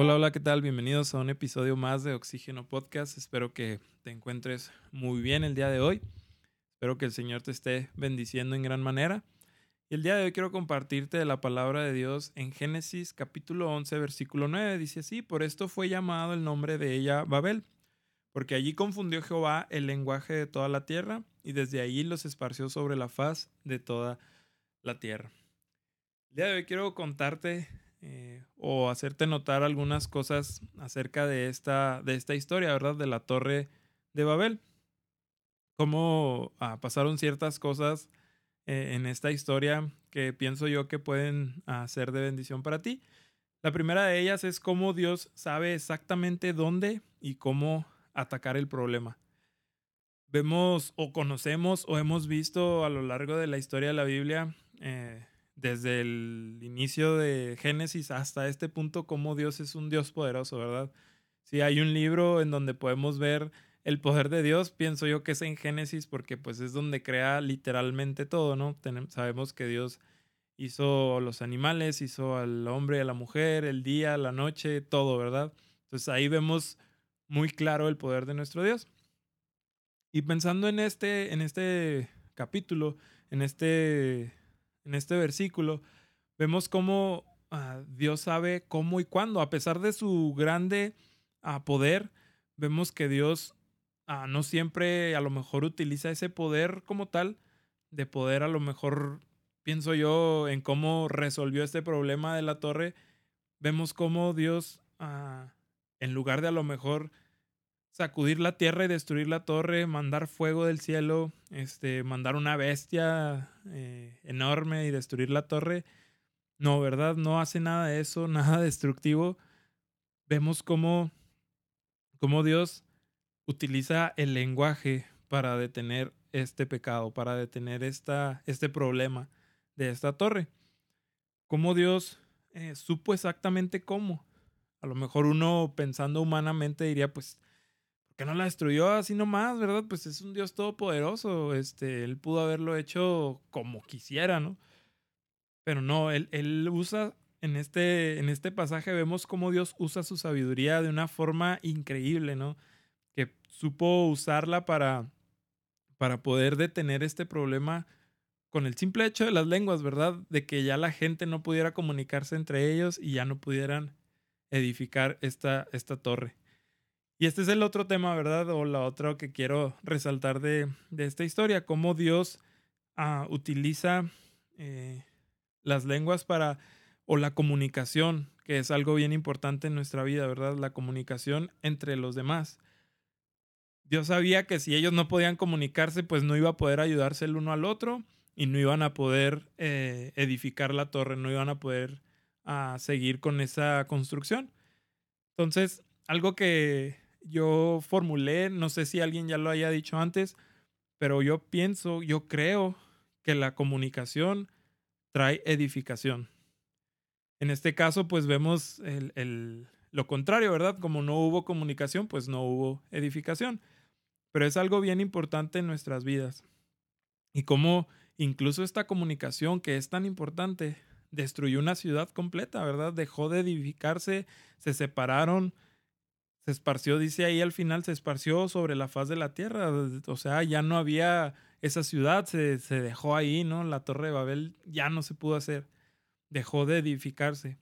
Hola, hola, ¿qué tal? Bienvenidos a un episodio más de Oxígeno Podcast. Espero que te encuentres muy bien el día de hoy. Espero que el Señor te esté bendiciendo en gran manera. Y el día de hoy quiero compartirte la palabra de Dios en Génesis capítulo 11, versículo 9. Dice así, por esto fue llamado el nombre de ella Babel, porque allí confundió Jehová el lenguaje de toda la tierra y desde allí los esparció sobre la faz de toda la tierra. El día de hoy quiero contarte eh, o hacerte notar algunas cosas acerca de esta, de esta historia, ¿verdad? De la torre de Babel. Cómo ah, pasaron ciertas cosas eh, en esta historia que pienso yo que pueden ser de bendición para ti. La primera de ellas es cómo Dios sabe exactamente dónde y cómo atacar el problema. Vemos o conocemos o hemos visto a lo largo de la historia de la Biblia eh, desde el inicio de Génesis hasta este punto cómo Dios es un Dios poderoso, ¿verdad? Si hay un libro en donde podemos ver el poder de Dios, pienso yo que es en Génesis porque pues es donde crea literalmente todo, ¿no? sabemos que Dios hizo los animales, hizo al hombre, a la mujer, el día, la noche, todo, ¿verdad? Entonces ahí vemos muy claro el poder de nuestro Dios. Y pensando en este, en este capítulo, en este en este versículo, vemos cómo ah, Dios sabe cómo y cuándo, a pesar de su grande ah, poder, vemos que Dios ah, no siempre a lo mejor utiliza ese poder como tal, de poder a lo mejor, pienso yo, en cómo resolvió este problema de la torre, vemos cómo Dios, en lugar de a lo mejor sacudir la tierra y destruir la torre, mandar fuego del cielo, este, mandar una bestia eh, enorme y destruir la torre. No, ¿verdad? No hace nada de eso, nada destructivo. Vemos cómo, cómo Dios utiliza el lenguaje para detener este pecado, para detener esta, este problema de esta torre. Cómo Dios eh, supo exactamente cómo. A lo mejor uno pensando humanamente diría, pues que no la destruyó así nomás, ¿verdad? Pues es un Dios todopoderoso. Este, él pudo haberlo hecho como quisiera, ¿no? Pero no, él, él usa, en este, en este pasaje vemos cómo Dios usa su sabiduría de una forma increíble, ¿no? Que supo usarla para, para poder detener este problema con el simple hecho de las lenguas, ¿verdad? De que ya la gente no pudiera comunicarse entre ellos y ya no pudieran edificar esta, esta torre. Y este es el otro tema, ¿verdad? O la otra que quiero resaltar de, esta historia, cómo Dios ah, utiliza eh, las lenguas para, o la comunicación, que es algo bien importante en nuestra vida, ¿verdad? La comunicación entre los demás. Dios sabía que si ellos no podían comunicarse, pues no iba a poder ayudarse el uno al otro y no iban a poder eh, edificar la torre, no iban a poder ah, seguir con esa construcción. Entonces, algo que yo formulé, no sé si alguien ya lo haya dicho antes, pero yo pienso, yo creo que la comunicación trae edificación. En este caso, pues vemos el, lo contrario, ¿verdad? Como no hubo comunicación, pues no hubo edificación. Pero es algo bien importante en nuestras vidas. Y como incluso esta comunicación que es tan importante destruyó una ciudad completa, ¿verdad? Dejó de edificarse, se separaron, se esparció, dice ahí al final, se esparció sobre la faz de la tierra. O sea, ya no había esa ciudad, se, se dejó ahí, ¿no? La torre de Babel ya no se pudo hacer, dejó de edificarse.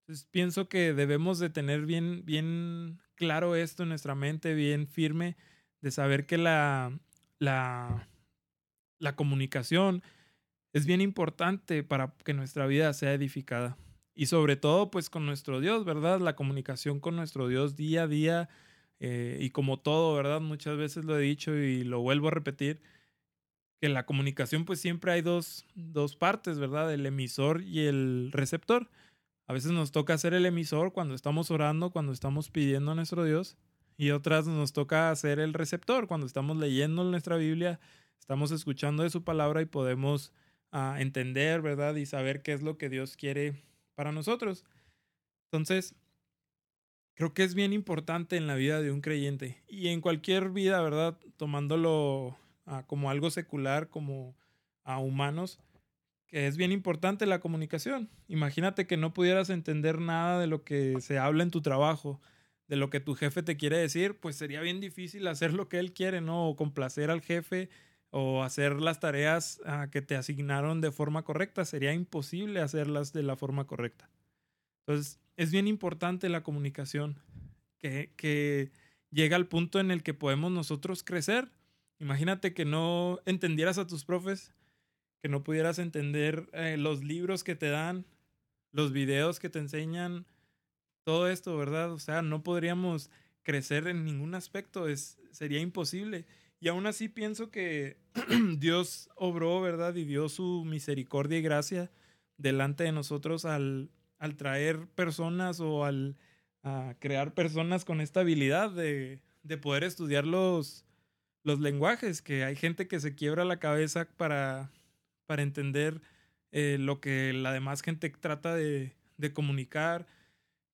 Entonces pienso que debemos de tener bien, bien claro esto en nuestra mente, bien firme, de saber que la, la, la comunicación es bien importante para que nuestra vida sea edificada y sobre todo pues con nuestro Dios, ¿verdad? La comunicación con nuestro Dios día a día eh, y como todo, ¿verdad? Muchas veces lo he dicho y lo vuelvo a repetir, que en la comunicación pues siempre hay dos, dos partes, ¿verdad? El emisor y el receptor. A veces nos toca ser el emisor cuando estamos orando, cuando estamos pidiendo a nuestro Dios y otras nos toca hacer el receptor cuando estamos leyendo nuestra Biblia, estamos escuchando de su palabra y podemos ah, entender, ¿verdad? Y saber qué es lo que Dios quiere para nosotros. Entonces, creo que es bien importante en la vida de un creyente y en cualquier vida, ¿verdad? Tomándolo como algo secular, como a humanos, que es bien importante la comunicación. Imagínate que no pudieras entender nada de lo que se habla en tu trabajo, de lo que tu jefe te quiere decir, pues sería bien difícil hacer lo que él quiere, ¿no? O complacer al jefe o hacer las tareas ah, que te asignaron de forma correcta. Sería imposible hacerlas de la forma correcta. Entonces, es bien importante la comunicación, que, que llega al punto en el que podemos nosotros crecer. Imagínate que no entendieras a tus profes que no pudieras entender eh, los libros que te dan, los videos que te enseñan, todo esto, ¿verdad? O sea, no podríamos crecer en ningún aspecto, es, sería imposible. Y aún así pienso que Dios obró, ¿verdad? Y dio su misericordia y gracia delante de nosotros al, al traer personas o al crear personas con esta habilidad de, de poder estudiar los, los lenguajes, que hay gente que se quiebra la cabeza para para entender eh, lo que la demás gente trata de, comunicar,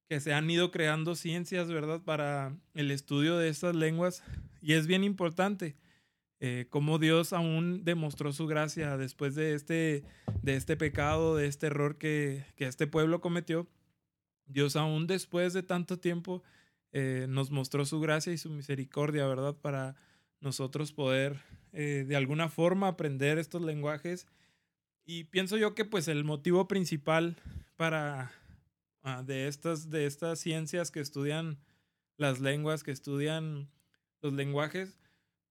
que se han ido creando ciencias, ¿verdad?, para el estudio de estas lenguas. Y es bien importante eh, cómo Dios aún demostró su gracia después de este, de este pecado, de este error que, este pueblo cometió. Dios aún después de tanto tiempo eh, nos mostró su gracia y su misericordia, ¿verdad? Para nosotros poder de alguna forma aprender estos lenguajes y pienso yo que pues el motivo principal para ah, de estas de estas ciencias que estudian las lenguas, que estudian los lenguajes,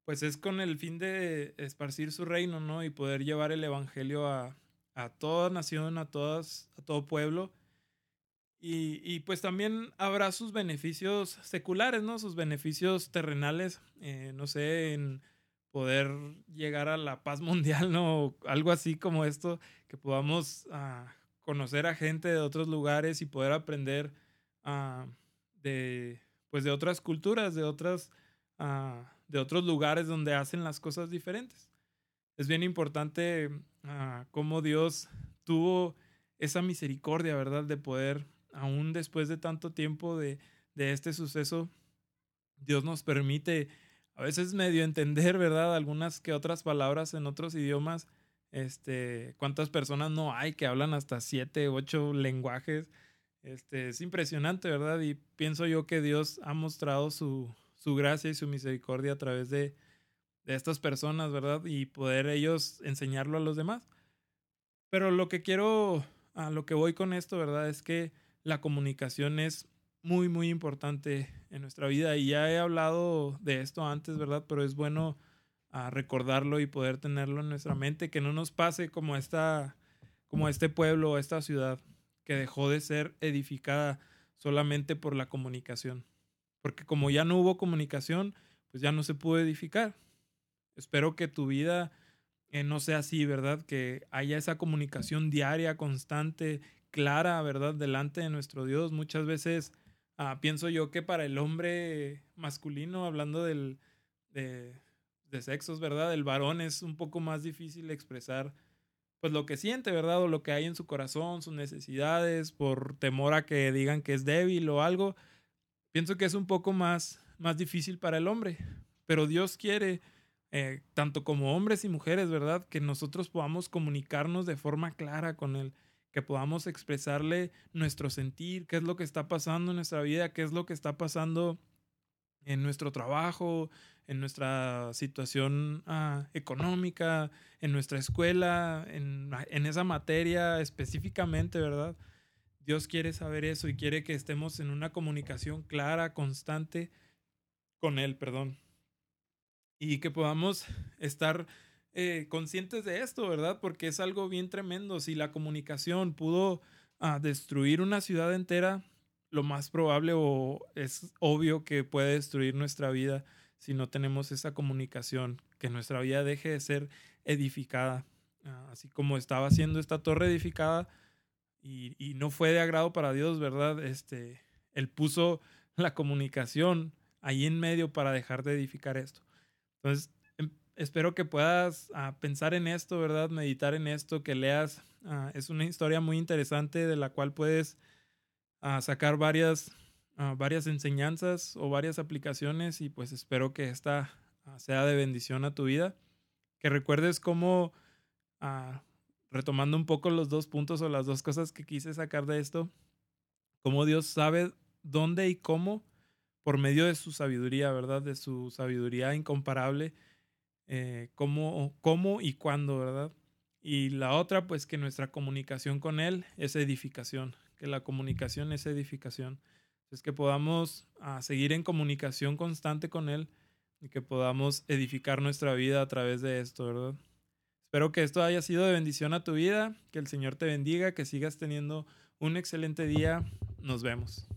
pues es con el fin de esparcir su reino, ¿no? Y poder llevar el evangelio a, a toda nación, a todas, a todo pueblo. Y, y, pues también habrá sus beneficios seculares, ¿no? Sus beneficios terrenales, eh, no sé, en poder llegar a la paz mundial, ¿no? Algo así como esto, que podamos ah, conocer a gente de otros lugares y poder aprender uh, de, pues de otras culturas, de, otras, uh, de otros lugares donde hacen las cosas diferentes. Es bien importante cómo Dios tuvo esa misericordia, ¿verdad? De poder, aún después de tanto tiempo de, de este suceso, Dios nos permite a veces medio entender, ¿verdad? Algunas que otras palabras en otros idiomas. Este, cuántas personas no hay que hablan hasta siete, ocho lenguajes. Este, es impresionante, ¿verdad? Y pienso yo que Dios ha mostrado su, su gracia y su misericordia a través de, de estas personas, ¿verdad? Y poder ellos enseñarlo a los demás. Pero lo que quiero, a lo que voy con esto, ¿verdad? Es que la comunicación es muy, muy importante en nuestra vida. Y ya he hablado de esto antes, ¿verdad? Pero es bueno ah, recordarlo y poder tenerlo en nuestra mente, que no nos pase como esta, como este pueblo, esta ciudad, que dejó de ser edificada solamente por la comunicación. Porque como ya no hubo comunicación, pues ya no se pudo edificar. Espero que tu vida eh, no sea así, ¿verdad? Que haya esa comunicación diaria, constante, clara, ¿verdad? Delante de nuestro Dios. Muchas veces Ah, pienso yo que para el hombre masculino, hablando del, de, de, sexos, ¿verdad? El varón es un poco más difícil expresar pues lo que siente, ¿verdad? O lo que hay en su corazón, sus necesidades, por temor a que digan que es débil o algo. Pienso que es un poco más, más difícil para el hombre. Pero Dios quiere, eh, tanto como hombres y mujeres, ¿verdad? Que nosotros podamos comunicarnos de forma clara con Él que podamos expresarle nuestro sentir, qué es lo que está pasando en nuestra vida, qué es lo que está pasando en nuestro trabajo, en nuestra situación ah, económica, en nuestra escuela, en, en esa materia específicamente, ¿verdad? Dios quiere saber eso y quiere que estemos en una comunicación clara, constante con Él, perdón. Y que podamos estar eh, conscientes de esto, ¿verdad? Porque es algo bien tremendo. Si la comunicación pudo ah, destruir una ciudad entera, lo más probable o es obvio que puede destruir nuestra vida si no tenemos esa comunicación, que nuestra vida deje de ser edificada. Ah, así como estaba siendo esta torre edificada y, no fue de agrado para Dios, ¿verdad? Este, él puso la comunicación ahí en medio para dejar de edificar esto. Entonces, espero que puedas ah, pensar en esto, ¿verdad? Meditar en esto, que leas. Ah, es una historia muy interesante de la cual puedes ah, sacar varias, varias enseñanzas o varias aplicaciones y pues espero que esta sea de bendición a tu vida. Que recuerdes cómo retomando un poco los dos puntos o las dos cosas que quise sacar de esto, cómo Dios sabe dónde y cómo por medio de su sabiduría, ¿verdad? De su sabiduría incomparable, eh, cómo, cómo y cuándo, ¿verdad? Y la otra, pues que nuestra comunicación con Él es edificación, que la comunicación es edificación. Es que podamos ah, seguir en comunicación constante con Él y que podamos edificar nuestra vida a través de esto, ¿verdad? Espero que esto haya sido de bendición a tu vida, que el Señor te bendiga, que sigas teniendo un excelente día. Nos vemos.